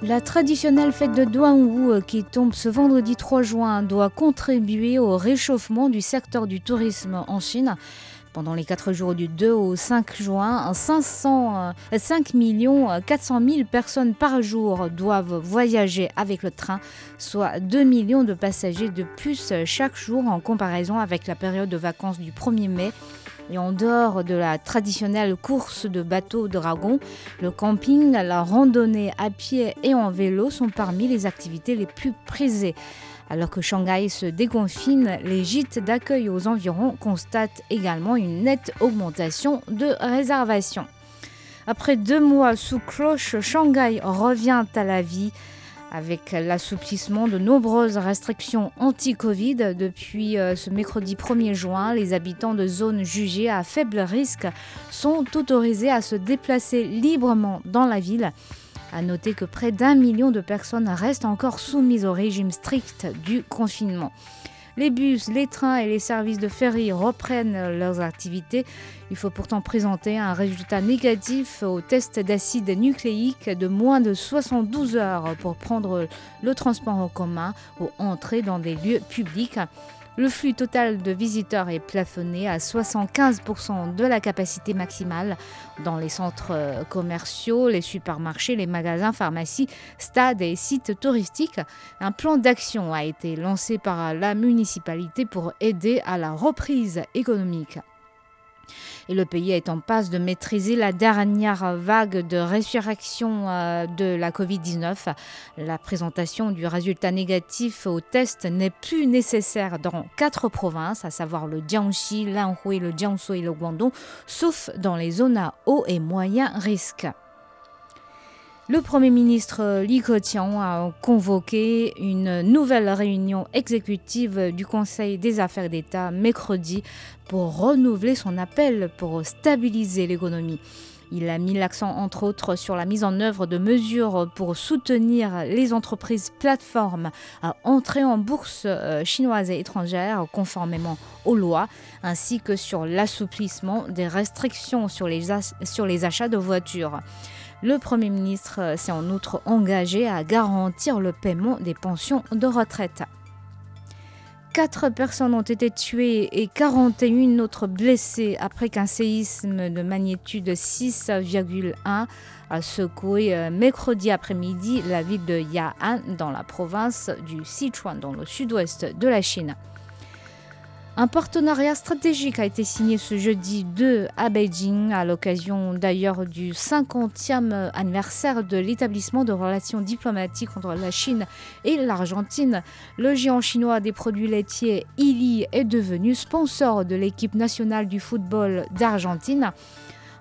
La traditionnelle fête de Douanwu euh, qui tombe ce vendredi 3 juin doit contribuer au réchauffement du secteur du tourisme en Chine. Pendant les 4 jours du 2 au 5 juin, 500, euh, 5 millions euh, 400 000 personnes par jour doivent voyager avec le train, soit 2 millions de passagers de plus chaque jour en comparaison avec la période de vacances du 1er mai. Et en dehors de la traditionnelle course de bateaux dragons, le camping, la randonnée à pied et en vélo sont parmi les activités les plus prisées. Alors que Shanghai se déconfine, les gîtes d'accueil aux environs constatent également une nette augmentation de réservations. Après deux mois sous cloche, Shanghai revient à la vie avec l'assouplissement de nombreuses restrictions anti-Covid. Depuis euh, ce mercredi 1er juin, les habitants de zones jugées à faible risque sont autorisés à se déplacer librement dans la ville. À noter que près d'un million de personnes restent encore soumises au régime strict du confinement. Les bus, les trains et les services de ferry reprennent leurs activités. Il faut pourtant présenter un résultat négatif au test d'acide nucléique de moins de 72 heures pour prendre le transport en commun ou entrer dans des lieux publics. Le flux total de visiteurs est plafonné à 75% de la capacité maximale dans les centres euh, commerciaux, les supermarchés, les magasins, pharmacies, stades et sites touristiques. Un plan d'action a été lancé par la municipalité pour aider à la reprise économique. Et le pays est en passe de maîtriser la dernière vague de résurrection euh, de la Covid-19. La présentation du résultat négatif au test n'est plus nécessaire dans quatre provinces, à savoir le Jiangxi, l'Anhui, le Jiangsu et le Guangdong, sauf dans les zones à haut et moyen risque. Le Premier ministre Li Keqiang a convoqué une nouvelle réunion exécutive du Conseil des affaires d'État mercredi pour renouveler son appel pour stabiliser l'économie. Il a mis l'accent entre autres sur la mise en œuvre de mesures pour soutenir les entreprises plateformes à entrer en bourse euh, chinoise et étrangère conformément aux lois, ainsi que sur l'assouplissement des restrictions sur les, sur les achats de voitures. Le Premier ministre s'est en outre engagé à garantir le paiement des pensions de retraite. Quatre personnes ont été tuées et 41 autres blessées après qu'un séisme de magnitude 6,1 a secoué mercredi après-midi la ville de Ya'an dans la province du Sichuan, dans le sud-ouest de la Chine. Un partenariat stratégique a été signé ce jeudi 2 à Beijing, à l'occasion d'ailleurs du 50e anniversaire de l'établissement de relations diplomatiques entre la Chine et l'Argentine. Le géant chinois des produits laitiers Ili est devenu sponsor de l'équipe nationale du football d'Argentine.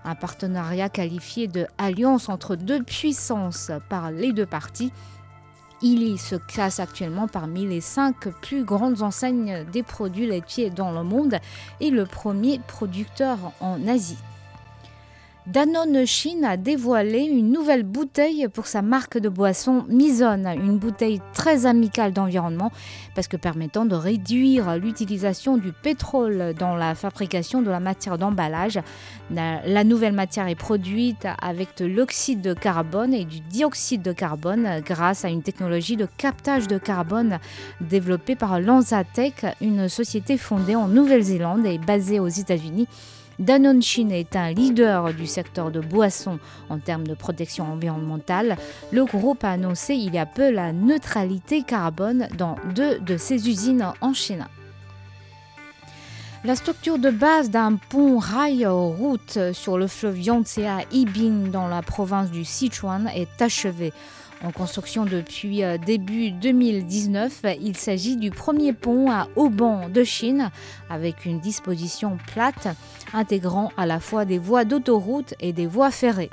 Un partenariat qualifié de alliance entre deux puissances par les deux parties. Ili se classe actuellement parmi les cinq plus grandes enseignes des produits laitiers dans le monde et le premier producteur en Asie. Danone Chine a dévoilé une nouvelle bouteille pour sa marque de boisson Mizone, une bouteille très amicale d'environnement parce que permettant de réduire l'utilisation du pétrole dans la fabrication de la matière d'emballage. La nouvelle matière est produite avec de l'oxyde de carbone et du dioxyde de carbone grâce à une technologie de captage de carbone développée par Lanzatech, une société fondée en Nouvelle-Zélande et basée aux États-Unis. Danone Chine est un leader du secteur de boissons en termes de protection environnementale. Le groupe a annoncé il y a peu la neutralité carbone dans deux de ses usines en Chine. La structure de base d'un pont rail-route sur le fleuve Yangtze à Yibin dans la province du Sichuan est achevée. En construction depuis début 2019, il s'agit du premier pont à banc de Chine avec une disposition plate intégrant à la fois des voies d'autoroute et des voies ferrées.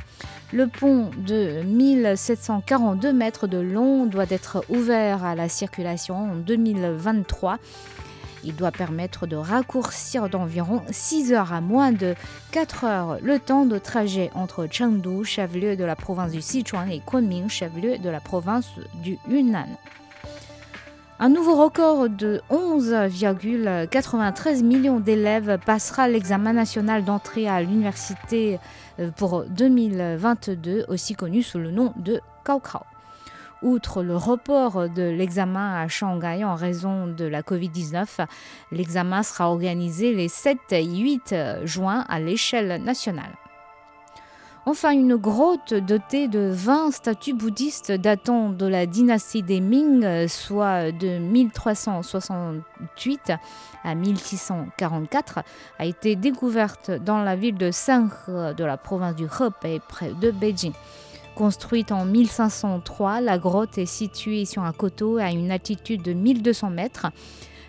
Le pont de 1742 mètres de long doit être ouvert à la circulation en 2023. Il doit permettre de raccourcir d'environ 6 heures à moins de 4 heures le temps de trajet entre Chengdu, chef-lieu de la province du Sichuan, et Kunming, chef-lieu de la province du Yunnan. Un nouveau record de 11,93 millions d'élèves passera l'examen national d'entrée à l'université euh, pour 2022, aussi connu sous le nom de Kaokao. Outre le report de l'examen à Shanghai en raison de la Covid-19, l'examen sera organisé les 7 et 8 juin à l'échelle nationale. Enfin, une grotte dotée de 20 statues bouddhistes datant de la dynastie des Ming, soit de 1368 à 1644, a été découverte dans la ville de Sanghe de la province du Hebei près de Beijing. Construite en 1503, la grotte est située sur un coteau à une altitude de 1200 mètres.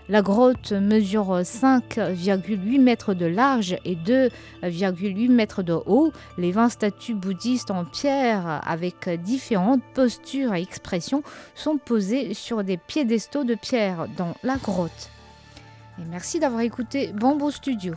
La grotte mesure 5,8 mètres de large et 2,8 mètres de haut. Les 20 statues bouddhistes en pierre avec différentes postures et expressions sont posées sur des piédestaux de pierre dans la grotte. Et merci d'avoir écouté Bamboo Studio.